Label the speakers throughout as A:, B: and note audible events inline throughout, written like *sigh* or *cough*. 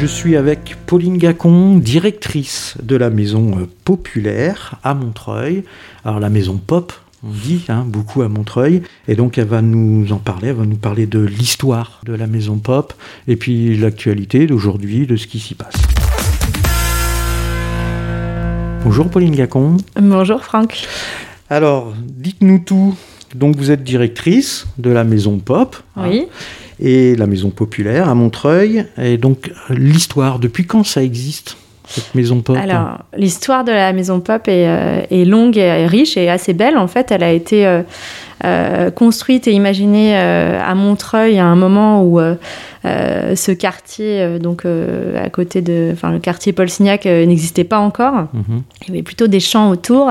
A: Je suis avec Pauline Gacon, directrice de la maison euh, populaire à Montreuil. Alors la maison pop, on dit hein, beaucoup à Montreuil. Et donc elle va nous en parler, elle va nous parler de l'histoire de la maison pop et puis l'actualité d'aujourd'hui, de ce qui s'y passe. Bonjour Pauline Gacon.
B: Bonjour Franck.
A: Alors, dites-nous tout. Donc vous êtes directrice de la maison pop.
B: hein, Oui.
A: Et la maison populaire à Montreuil. Et donc, l'histoire, depuis quand ça existe, cette maison pop?
B: Alors, l'histoire de la maison pop est, euh, est longue et riche et assez belle. En fait, elle a été euh, euh, construite et imaginée euh, à Montreuil à un moment où euh, ce quartier, donc à côté de, enfin, le quartier Paul Signac n'existait pas encore.
A: Mhm.
B: Il y avait plutôt des champs autour.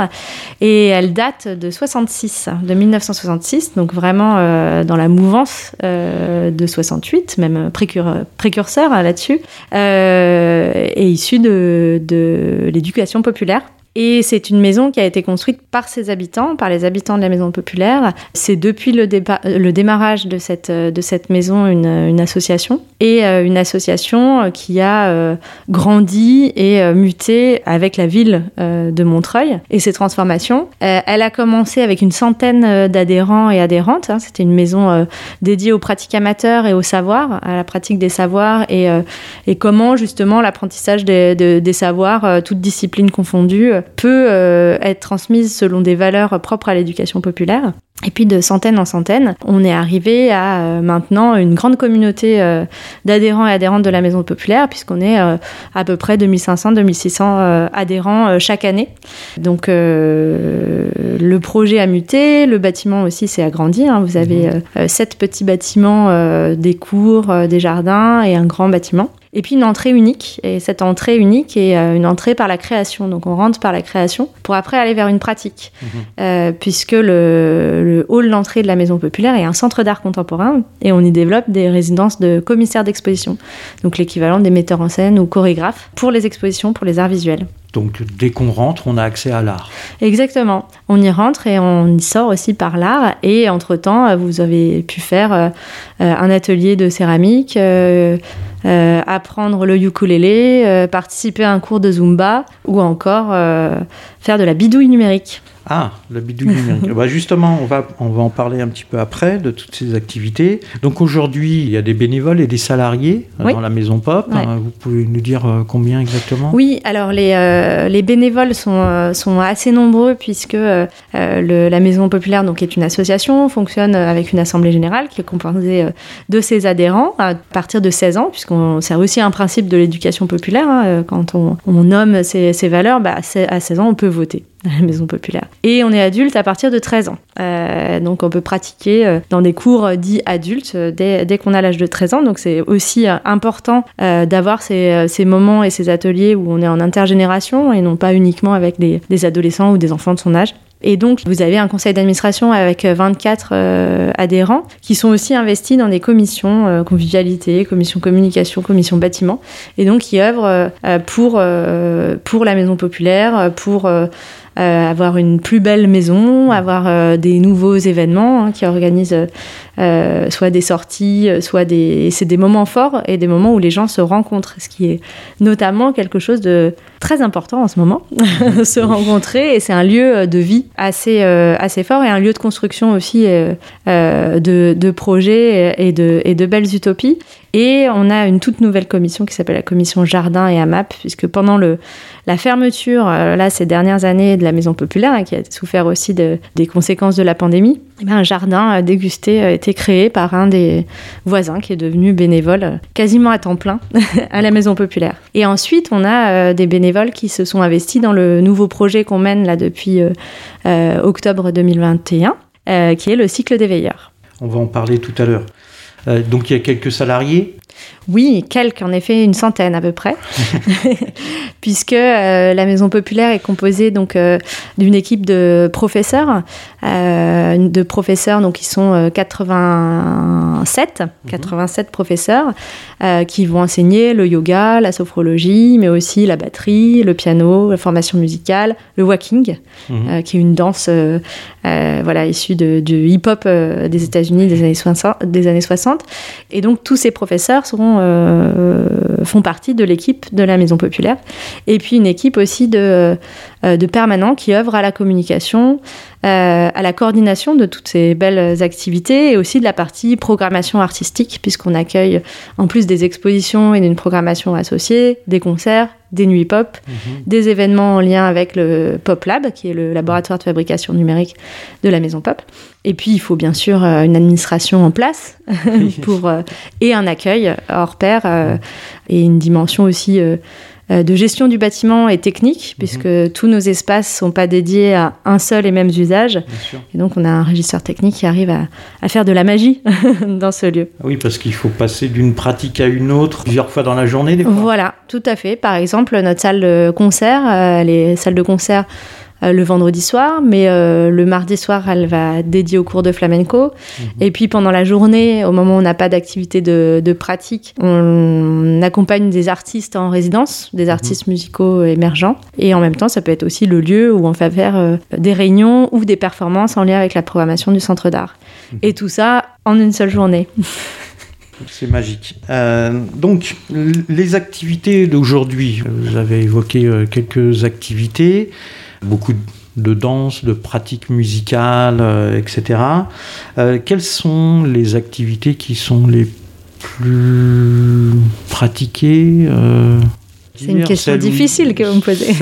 B: Et elle date de 66, de 1966, donc vraiment dans la mouvance de 68, même précur- précurseur là-dessus, et issue de, de l'éducation populaire. Et c'est une maison qui a été construite par ses habitants, par les habitants de la maison populaire. C'est depuis le, dépa- le démarrage de cette, de cette maison une, une association. Et euh, une association euh, qui a euh, grandi et euh, muté avec la ville euh, de Montreuil et ses transformations. Euh, elle a commencé avec une centaine euh, d'adhérents et adhérentes. hein. C'était une maison euh, dédiée aux pratiques amateurs et au savoir, à la pratique des savoirs et, euh, et comment justement l'apprentissage des, de- des savoirs, euh, toutes disciplines confondues, euh, peut euh, être transmise selon des valeurs propres à l'éducation populaire. Et puis de centaine en centaine, on est arrivé à euh, maintenant une grande communauté euh, d'adhérents et adhérentes de la Maison Populaire, puisqu'on est euh, à peu près 2500-2600 euh, adhérents chaque année. Donc le projet a muté, le bâtiment aussi s'est agrandi. hein. Vous avez euh, sept petits bâtiments, des cours, des jardins et un grand bâtiment. Et puis une entrée unique. Et cette entrée unique est euh, une entrée par la création. Donc on rentre par la création pour après aller vers une pratique. Euh, puisque le, le hall d'entrée de la Maison Populaire est un centre d'art contemporain et on y développe des résidences de commissaires d'exposition. Donc l'équivalent des metteurs en scène ou chorégraphes pour les expositions, pour les arts visuels.
A: Donc, dès qu'on rentre, on a accès à l'art.
B: Exactement. On y rentre et on y sort aussi par l'art. Et entre-temps, euh, vous avez pu faire euh, euh, un atelier de céramique, apprendre le ukulélé, participer à un cours de Zumba ou encore faire de la bidouille numérique.
A: Ah, le bidouille numérique. *laughs* bah justement, on va, on va en parler un petit peu après de toutes ces activités. Donc aujourd'hui, il y a des bénévoles et des salariés euh,
B: Oui.
A: dans la maison pop.
B: Ouais.
A: Euh, Vous pouvez nous dire euh, combien exactement?
B: Oui, alors les, euh, les bénévoles sont, sont assez nombreux puisque euh, le- la Maison Populaire donc, est une association, fonctionne avec une assemblée générale qui est composée de ses adhérents à partir de 16 ans, puisqu'on c'est aussi un principe de l'éducation populaire. hein, quand on, on nomme ces, ces valeurs, bah, à 16 ans, on peut voter *laughs* la Maison Populaire. Et on est adulte à partir de 13 ans. Euh, donc on peut pratiquer euh, dans des cours euh, dits adultes dès, dès qu'on a l'âge de 13 ans. Donc c'est aussi important d'avoir ces, ces moments et ces ateliers où on est en intergénération et non pas uniquement avec des, adolescents ou des enfants de son âge. Et donc, vous avez un conseil d'administration avec euh, 24 euh, adhérents qui sont aussi investis dans des commissions convivialité, commission communication, commission bâtiment, et donc qui œuvrent pour, pour la maison populaire, pour avoir une plus belle maison, avoir euh, des nouveaux événements hein, qui organisent euh, euh, soit des sorties, euh, soit des... C'est des moments forts et des moments où les gens se rencontrent, ce qui est notamment quelque chose de très important en ce moment, *laughs* se rencontrer, et c'est un lieu de vie assez, euh, assez fort et un lieu de construction aussi euh, euh, de, de projets et de, et de belles utopies. Et on a une toute nouvelle commission qui s'appelle la commission Jardin et AMAP, puisque pendant le, la fermeture, euh, là, ces dernières années de la Maison Populaire, hein, qui a souffert aussi de- des conséquences de la pandémie, eh ben, un jardin euh, dégusté a été créé par un des voisins qui est devenu bénévole euh, quasiment à temps plein *laughs* à la Maison Populaire. Et ensuite, on a euh, des bénévoles qui se sont investis dans le nouveau projet qu'on mène là depuis euh, euh, octobre 2021, euh, qui est le cycle des veilleurs.
A: On va en parler tout à l'heure. Euh, donc il y a quelques salariés.
B: Oui, quelques, en effet, une centaine à peu près, *laughs* *laughs* puisque euh, la Maison Populaire est composée donc euh, d'une équipe de professeurs, euh, de professeurs donc qui sont euh, 87, 87 professeurs qui vont enseigner le yoga, la sophrologie, mais aussi la batterie, le piano, la formation musicale, le walking,
A: Mhm.
B: qui est une danse voilà issue de- du hip-hop des États-Unis des années 60, des années 60. Et donc tous ces professeurs seront, font partie de l'équipe de la Maison Populaire. Et puis une équipe aussi de, de permanents qui œuvrent à la communication, à la coordination de toutes ces belles activités et aussi de la partie programmation artistique, puisqu'on accueille en plus des expositions et d'une programmation associée, des concerts, des nuits pop, mhm. des événements en lien avec le Pop Lab, qui est le laboratoire de fabrication numérique de la Maison Pop. Et puis, il faut bien sûr euh, une administration en place *laughs* pour, euh, et un accueil hors pair euh, et une dimension aussi euh, de gestion du bâtiment et technique, mhm. puisque tous nos espaces ne sont pas dédiés à un seul et même usage. Et donc, on a un régisseur technique qui arrive à, faire de la magie *laughs* dans ce lieu.
A: Oui, parce qu'il faut passer d'une pratique à une autre plusieurs fois dans la journée, des fois.
B: Voilà, tout à fait. Par exemple, notre salle de concert, euh, les salles de concert euh, le vendredi soir, mais euh, le mardi soir, elle va dédier au cours de flamenco. Mhm. Et puis pendant la journée, au moment où on n'a pas d'activité de, pratique, on accompagne des artistes en résidence, des mhm. artistes musicaux émergents. Et en même temps, ça peut être aussi le lieu où on va faire euh, des réunions ou des performances en lien avec la programmation du centre d'art. Mhm. Et tout ça en une seule journée. *laughs*
A: C'est magique. donc, les activités d'aujourd'hui, vous avez évoqué quelques activités beaucoup de danse, de pratiques musicales, euh, etc. Euh, quelles sont les activités qui sont les plus pratiquées
B: euh, C'est une question difficile que vous me posez.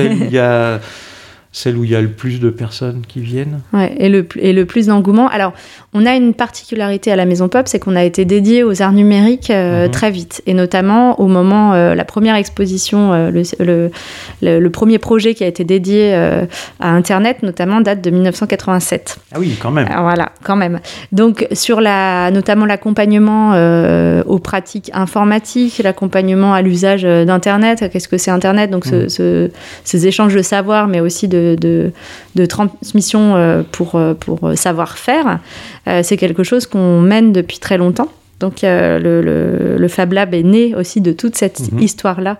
A: Celle où il y a le plus de personnes qui viennent.
B: Ouais, et le, et le plus d'engouement. Alors, on a une particularité à la Maison Pop, c'est qu'on a été dédié aux arts numériques euh, mhm. très vite, et notamment au moment, euh, la première exposition, euh, le, le, premier projet qui a été dédié à Internet, notamment, date de 1987.
A: Ah oui, quand même.
B: voilà, quand même. Donc, sur la, notamment l'accompagnement aux pratiques informatiques, l'accompagnement à l'usage d'Internet, qu'est-ce que c'est Internet? Donc, mhm. ce, ces échanges de savoir, mais aussi de, de, de transmission pour, pour savoir-faire. Euh, c'est quelque chose qu'on mène depuis très longtemps. Donc le, le, le, Fab Lab est né aussi de toute cette mhm. histoire-là,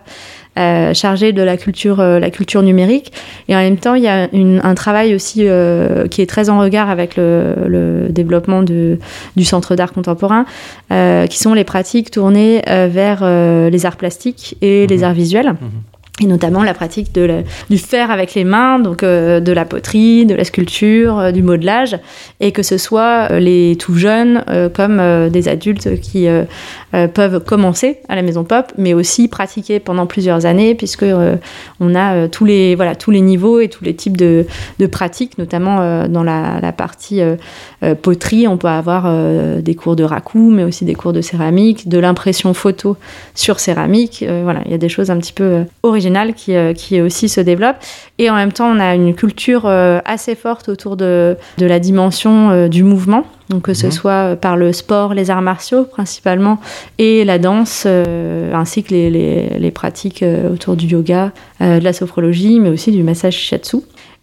B: euh, chargée de la culture, euh, la culture numérique. Et en même temps, il y a un travail aussi euh, qui est très en regard avec le, le développement de, du Centre d'art contemporain, qui sont les pratiques tournées vers les arts plastiques et les mhm. arts visuels. Mhm et notamment la pratique du faire avec les mains, donc euh, de la poterie, de la sculpture, euh, du modelage, et que ce soit euh, les tout jeunes comme des adultes qui peuvent commencer à la maison pop, mais aussi pratiquer pendant plusieurs années, puisque on a tous les voilà tous les niveaux et tous les types de, de pratiques, notamment dans la, la partie poterie, on peut avoir des cours de raku, mais aussi des cours de céramique, de l'impression photo sur céramique, voilà, il y a des choses un petit peu originales qui, euh, qui aussi se développe. Et en même temps, on a une culture euh, assez forte autour de, de la dimension euh, du mouvement. Donc que ce mhm. soit par le sport, les arts martiaux principalement, et la danse, ainsi que les, les, les pratiques autour du yoga, de la sophrologie, mais aussi du massage shiatsu.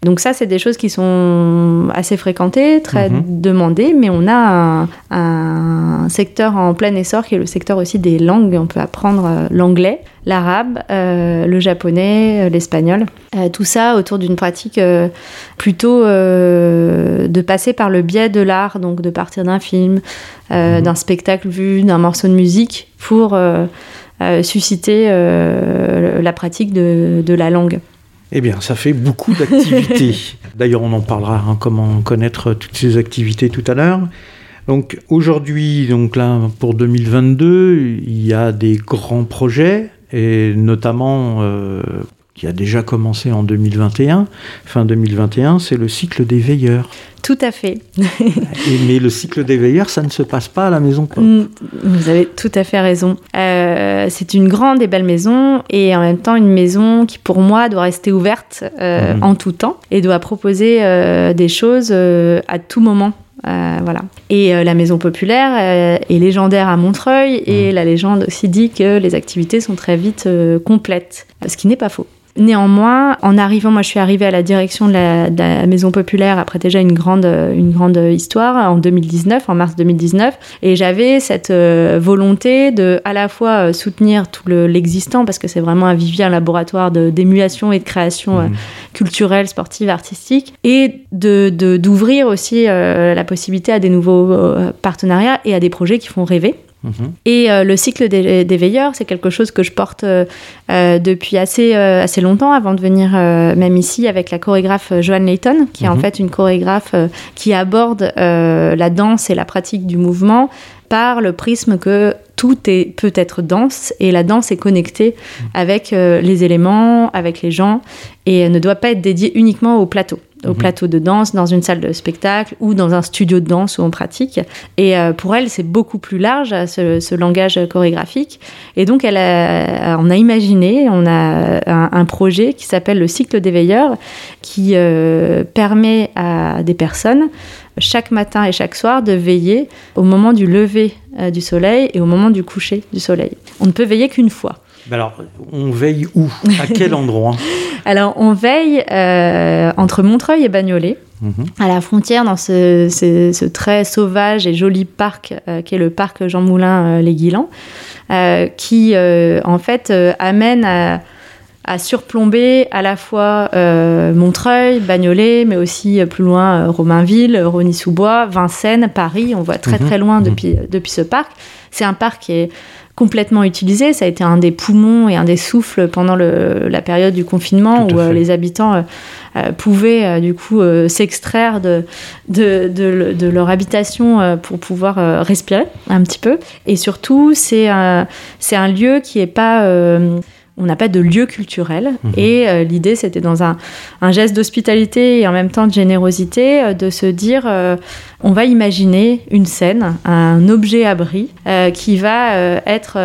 B: Donc ça, c'est des choses qui sont assez fréquentées, très mhm. demandées, mais on a un, secteur en plein essor qui est le secteur aussi des langues. On peut apprendre euh, l'anglais, l'arabe, euh, le japonais, euh, l'espagnol. tout ça autour d'une pratique plutôt de passer par le biais de l'art, donc de partir d'un film, mhm. d'un spectacle vu, d'un morceau de musique pour susciter la pratique de la langue.
A: Eh bien, ça fait beaucoup d'activités. *laughs* D'ailleurs, on en parlera, hein, comment connaître toutes ces activités tout à l'heure. Donc aujourd'hui, donc là pour 2022, il y a des grands projets et notamment euh, qui a déjà commencé en 2021, fin 2021, c'est le cycle des veilleurs.
B: Tout à fait.
A: mais le cycle des veilleurs, ça ne se passe pas à la maison Pop.
B: Mm, vous avez tout à fait raison. Euh, c'est une grande et belle maison et en même temps une maison qui pour moi doit rester ouverte euh, mm. en tout temps et doit proposer euh, des choses à tout moment. voilà. Et la maison populaire est légendaire à Montreuil et mm. la légende aussi dit que les activités sont très vite complètes, ce qui n'est pas faux. Néanmoins, en arrivant, moi je suis arrivée à la direction de la, Maison Populaire après déjà une grande, une grande histoire en 2019, en mars 2019, et j'avais cette euh, volonté de à la fois euh, soutenir tout l'existant, parce que c'est vraiment un vivier, un laboratoire d'émulation et de création euh, mmh. culturelle, sportive, artistique, et d'ouvrir de, d'ouvrir aussi la possibilité à des nouveaux partenariats et à des projets qui font rêver. Mhm. Et euh, le cycle des, veilleurs, c'est quelque chose que je porte euh, euh, depuis assez, assez longtemps, avant de venir même ici avec la chorégraphe Joanne Layton, qui est en mhm. fait une chorégraphe qui aborde la danse et la pratique du mouvement par le prisme que tout est peut être danse et la danse est connectée mhm. avec les éléments, avec les gens et ne doit pas être dédiée uniquement au plateau au mhm. plateau de danse, dans une salle de spectacle ou dans un studio de danse où on pratique. Et euh, pour elle, c'est beaucoup plus large, ce, langage chorégraphique. Et donc, elle a, on a imaginé, on a un, projet qui s'appelle le cycle des veilleurs, qui euh, permet à des personnes chaque matin et chaque soir de veiller au moment du lever euh, du soleil et au moment du coucher du soleil. On ne peut veiller qu'une fois.
A: Alors, on veille où? À *laughs* quel endroit?
B: Alors, on veille euh, entre Montreuil et Bagnolet, mhm. à la frontière, dans ce, très sauvage et joli parc euh, qui est le parc Jean Moulin-Les Guilans, qui, en fait, amène à à surplomber à la fois Montreuil, Bagnolet, mais aussi plus loin Romainville, Rony-sous-Bois, Vincennes, Paris. On voit très mhm. très loin mhm. depuis, depuis ce parc. C'est un parc qui est complètement utilisé. Ça a été un des poumons et un des souffles pendant la période du confinement où euh, les habitants euh, euh, pouvaient du coup s'extraire de de, de, leur habitation pour pouvoir respirer un petit peu. Et surtout, c'est un lieu qui est pas on n'a pas de lieu culturel. Mhm. Et euh, l'idée, c'était dans un, geste d'hospitalité et en même temps de générosité, euh, de se dire, euh, on va imaginer une scène, un objet abri qui va être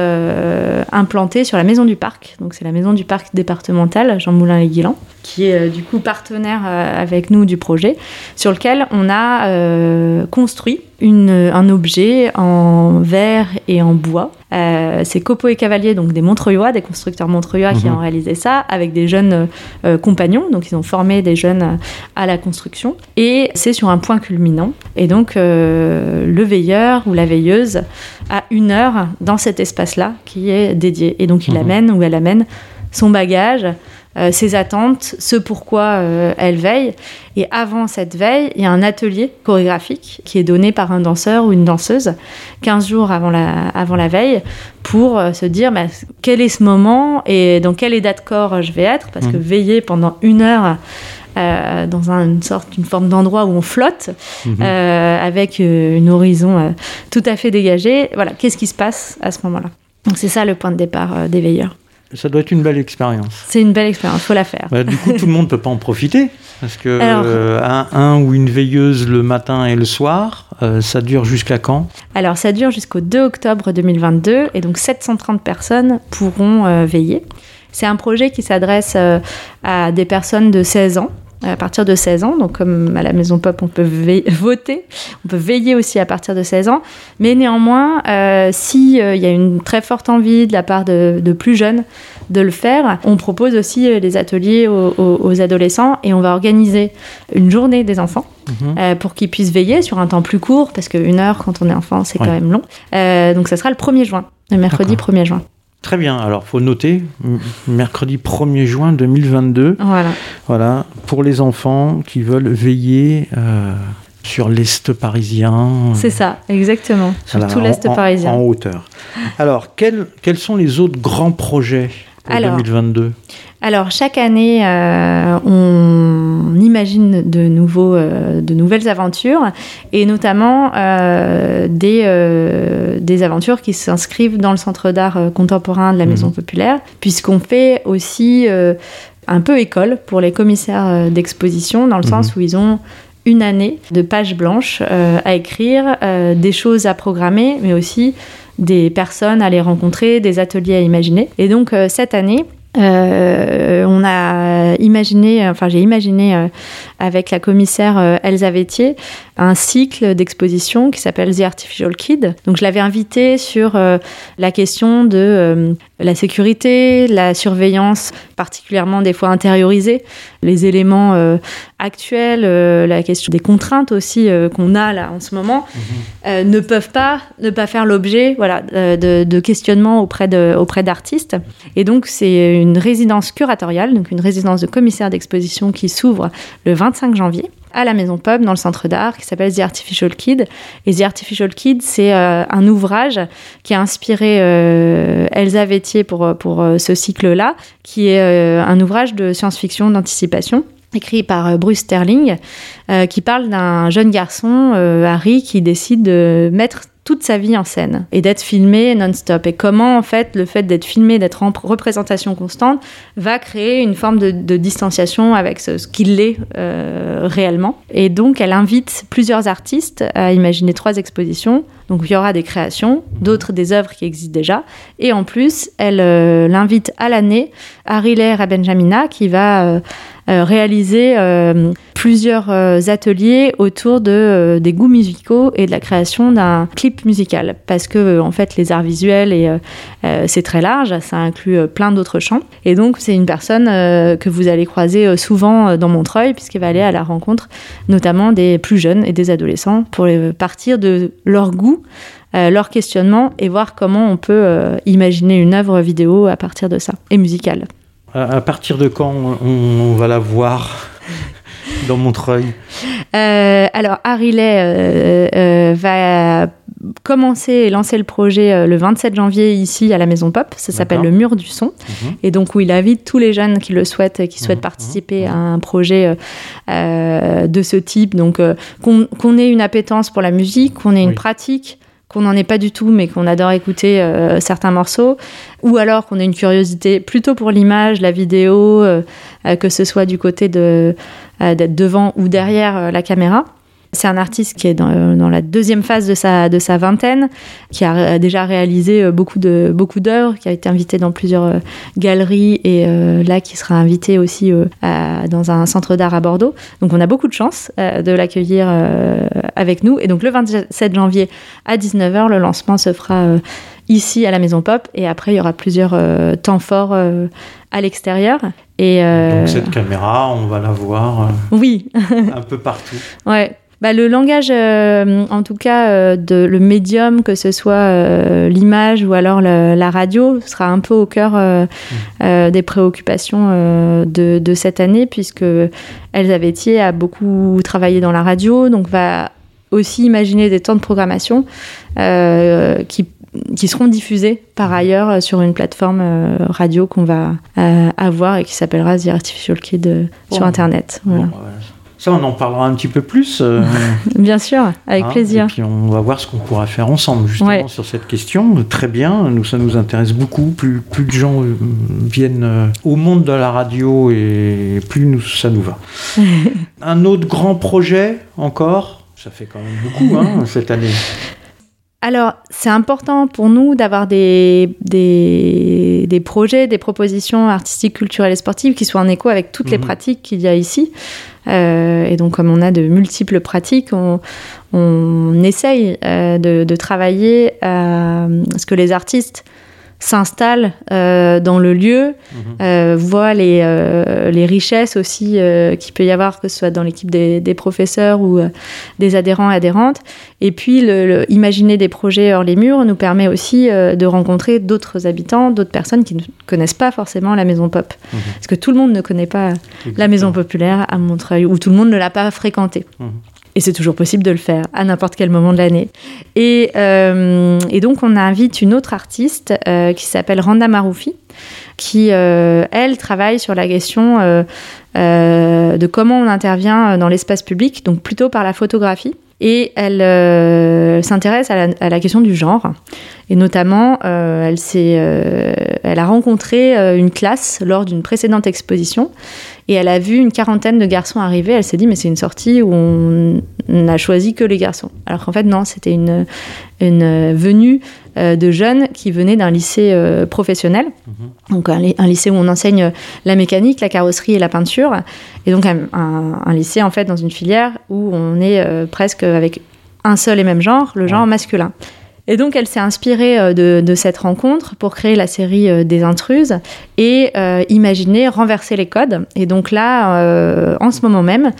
B: implanté sur la maison du parc. Donc c'est la maison du parc départemental Jean Moulin et Guilan, qui est du coup partenaire avec nous du projet, sur lequel on a construit un objet en verre et en bois. Euh, c'est Copo et Cavalier, donc des Montreuillois, des constructeurs Montreuillois qui mhm. ont réalisé ça avec des jeunes euh, compagnons. Donc ils ont formé des jeunes à la construction. Et c'est sur un point culminant. Et donc euh, le veilleur ou la veilleuse a une heure dans cet espace-là qui est dédié. Et donc il mhm. amène ou elle amène son bagage, euh, ses attentes, ce pourquoi euh, elle veille. Et avant cette veille, il y a un atelier chorégraphique qui est donné par un danseur ou une danseuse 15 jours avant la, avant la veille pour euh, se dire bah, quel est ce moment et dans quel état de corps je vais être. Parce que mmh. veiller pendant une heure dans une sorte, une forme d'endroit où on flotte, mmh. avec une horizon tout à fait dégagée. Voilà, qu'est-ce qui se passe à ce moment-là? Donc c'est ça le point de départ des veilleurs.
A: Ça doit être une belle expérience.
B: C'est une belle expérience, faut la faire.
A: Bah, du coup, tout le monde ne peut pas en profiter. Parce que euh, un, ou une veilleuse le matin et le soir, euh, ça dure jusqu'à quand?
B: Alors, ça dure jusqu'au 2 octobre 2022. Et donc, 730 personnes pourront euh, veiller. C'est un projet qui s'adresse à des personnes de 16 ans à partir de 16 ans. Donc, comme à la Maison Pop, on peut *laughs* voter, on peut veiller aussi à partir de 16 ans. Mais néanmoins, euh, s'il euh, y a une très forte envie de la part de, plus jeunes de le faire, on propose aussi euh, des ateliers aux, adolescents et on va organiser une journée des enfants. Mhm. pour qu'ils puissent veiller sur un temps plus court, parce qu'une heure quand on est enfant, c'est quand même long. donc ça sera le 1er juin, le mercredi 1er juin.
A: Très bien, alors faut noter, mercredi 1er juin 2022. Voilà. Voilà, pour les enfants qui veulent veiller euh, sur l'Est parisien.
B: C'est ça, exactement, sur tout l'Est parisien.
A: En hauteur. Alors, quels, quels sont les autres grands projets pour 2022
B: alors, chaque année, euh, on imagine de, nouveaux, euh, de nouvelles aventures, et notamment euh, des, des aventures qui s'inscrivent dans le centre d'art contemporain de la Maison mhm. Populaire, puisqu'on fait aussi un peu école pour les commissaires d'exposition, dans le mhm. sens où ils ont une année de pages blanches à écrire, des choses à programmer, mais aussi des personnes à les rencontrer, des ateliers à imaginer. Et donc, cette année, euh, on a imaginé, enfin j'ai imaginé euh, avec la commissaire euh, Elsa Vétier un cycle d'exposition qui s'appelle The Artificial Kid. Donc je l'avais invité sur la question de la sécurité, la surveillance particulièrement des fois intériorisée, les éléments actuels, la question des contraintes aussi qu'on a là en ce moment, mhm. ne peuvent pas ne pas faire l'objet voilà, de, de questionnements auprès d'artistes. Auprès Et donc c'est une résidence curatoriale, donc une résidence de commissaire d'exposition qui s'ouvre le 25 janvier à la Maison Pub dans le centre d'art qui s'appelle The Artificial Kid. Et The Artificial Kid, c'est un ouvrage qui a inspiré Elsa Vétier pour, pour ce cycle-là, qui est un ouvrage de science-fiction d'anticipation écrit par Bruce Sterling, qui parle d'un jeune garçon, Harry, qui décide de mettre toute sa vie en scène et d'être filmé non-stop. Et comment, en fait, le fait d'être filmé, d'être en représentation constante, va créer une forme de, distanciation avec ce, qu'il est euh, réellement. Et donc, elle invite plusieurs artistes à imaginer trois expositions. Donc, il y aura des créations, d'autres des œuvres qui existent déjà. Et en plus, elle euh, l'invite à l'année Harry Lair à Benjamina, qui va euh, euh, réaliser euh, plusieurs euh, ateliers autour de, des goûts musicaux et de la création d'un clip musical. Parce que, en fait, les arts visuels, et, c'est très large, ça inclut plein d'autres champs. Et donc, c'est une personne que vous allez croiser souvent dans Montreuil, puisqu'elle va aller à la rencontre notamment des plus jeunes et des adolescents pour partir de leur goût. leur questionnement et voir comment on peut imaginer une œuvre vidéo à partir de ça, et musicale.
A: À, partir de quand on, va la voir *laughs* dans Montreuil?
B: Euh, Alors, Harry euh, euh, va commencer et lancer le projet le 27 janvier ici à la Maison Pop. Ça s'appelle le Mur du Son. Mhm. Et donc, où il invite tous les jeunes qui le souhaitent, qui souhaitent mhm. participer à un projet de ce type. Donc, qu'on ait une appétence pour la musique, qu'on ait une pratique qu'on n'en ait pas du tout, mais qu'on adore écouter euh, certains morceaux, ou alors qu'on ait une curiosité plutôt pour l'image, la vidéo, euh, euh, que ce soit du côté de d'être devant ou derrière la caméra. C'est un artiste qui est dans, dans, la deuxième phase de sa, de sa vingtaine, qui a déjà réalisé euh, beaucoup de beaucoup d'œuvres, qui a été invité dans plusieurs euh, galeries et euh, là qui sera invité aussi dans un centre d'art à Bordeaux. Donc on a beaucoup de chance de l'accueillir avec nous. Et donc le 27 janvier à 19h, le lancement se fera ici à la Maison Pop et après il y aura plusieurs temps forts à l'extérieur.
A: Et Donc cette caméra, on va la voir
B: oui.
A: un peu partout. *laughs*
B: Ouais, bah, le langage, euh, en tout cas, euh, de, le médium, que ce soit euh, l'image ou alors la radio, sera un peu au cœur mmh. des préoccupations de, de, cette année, puisque Elsa a beaucoup travaillé dans la radio, donc va aussi imaginer des temps de programmation qui qui seront diffusés par ailleurs sur une plateforme radio qu'on va avoir et qui s'appellera The Artificial Kid sur Internet. Voilà. Bah
A: ça, on en parlera un petit peu plus. Euh, *laughs*
B: Bien sûr, avec hein, plaisir.
A: Et puis on va voir ce qu'on pourra faire ensemble justement sur cette question. Très bien, nous ça nous intéresse beaucoup. Plus, plus de gens euh, viennent euh, au monde de la radio et plus nous, ça nous va. *laughs* un autre grand projet encore, ça fait quand même beaucoup hein, cette année. *laughs*
B: Alors, c'est important pour nous d'avoir des, des, des, projets, des propositions artistiques, culturelles et sportives qui soient en écho avec toutes les mhm. pratiques qu'il y a ici. Euh, et donc, comme on a de multiples pratiques, on, on essaye euh, de, de, travailler à ce que les artistes s'installe euh, dans le lieu, mhm. euh, voit les, euh, les, richesses aussi qu'il peut y avoir, que ce soit dans l'équipe des, des, professeurs ou des adhérents et adhérentes. Et puis, le, imaginer des projets hors les murs nous permet aussi de rencontrer d'autres habitants, d'autres personnes qui ne connaissent pas forcément la maison pop. Mhm. Parce que tout le monde ne connaît pas la maison populaire à Montreuil, ou tout le monde ne l'a pas fréquentée. Mhm. Et c'est toujours possible de le faire à n'importe quel moment de l'année. Et, euh, donc, on invite une autre artiste euh, qui s'appelle Randa Maroufi, qui, euh, elle, travaille sur la question de comment on intervient dans l'espace public, donc plutôt par la photographie. Et elle s'intéresse à, à, la question du genre. Et notamment, elle, elle a rencontré une classe lors d'une précédente exposition et elle a vu une quarantaine de garçons arriver. Elle s'est dit, mais c'est une sortie où on n'a choisi que les garçons. Alors qu'en fait, non, c'était une, une venue euh, de jeunes qui venaient d'un lycée euh, professionnel. Mhm. Donc un, lycée où on enseigne la mécanique, la carrosserie et la peinture. Et donc un, lycée, en fait, dans une filière où on est euh, presque avec un seul et même genre, le genre masculin. Et donc, elle s'est inspirée euh, de, de, cette rencontre pour créer la série euh, des intruses et euh, imaginer renverser les codes. Et donc là, euh, en ce moment même,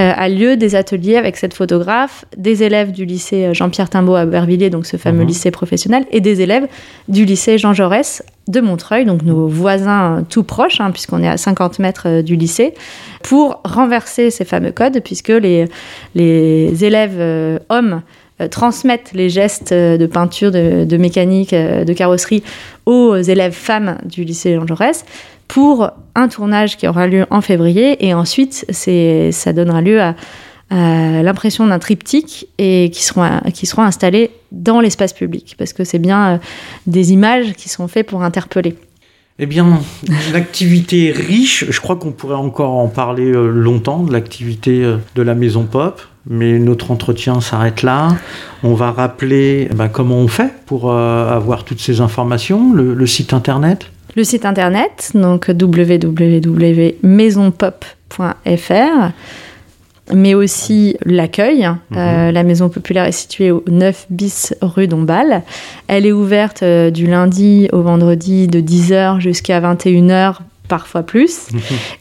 B: euh, a lieu des ateliers avec cette photographe, des élèves du lycée Jean-Pierre Timbaud à Aubervilliers, donc ce fameux
A: Mhm.
B: lycée professionnel, et des élèves du lycée Jean Jaurès de Montreuil, donc nos voisins tout proches, hein, puisqu'on est à 50 mètres du lycée, pour renverser ces fameux codes, puisque les, les élèves hommes euh, transmettent les gestes euh, de peinture, de, mécanique, euh, de carrosserie aux élèves femmes du lycée Jean Jaurès pour un tournage qui aura lieu en février et ensuite ça donnera lieu à, à l'impression d'un triptyque et qui seront qui seront installés dans l'espace public parce que c'est bien des images qui sont faites pour interpeller.
A: Eh bien, une activité riche. Je crois qu'on pourrait encore en parler euh, longtemps de l'activité euh, de la Maison Pop, mais notre entretien s'arrête là. On va rappeler eh ben, comment on fait pour euh, avoir toutes ces informations, le, le site internet?
B: Le site internet, donc www.maisonpop.fr, mais aussi l'accueil.
A: Mhm.
B: Euh, la maison populaire est située au 9 bis rue Dombasle. Elle est ouverte euh, du lundi au vendredi de 10h jusqu'à 21h, parfois plus,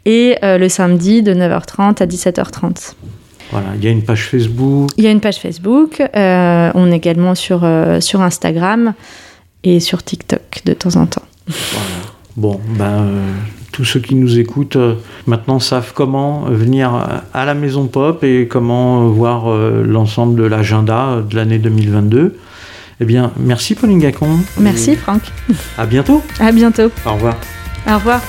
B: et euh, le samedi de 9h30 à 17h30.
A: Voilà, il y a une page Facebook.
B: Il y a une page Facebook, on est également sur, sur Instagram et sur TikTok de temps en temps.
A: Voilà. Bon, ben, euh, tous ceux qui nous écoutent euh, maintenant savent comment venir à la Maison Pop et comment voir euh, l'ensemble de l'agenda de l'année 2022. Eh bien, merci Pauline Gacon.
B: Merci Franck,
A: À bientôt.
B: à bientôt,
A: Au revoir.
B: au revoir.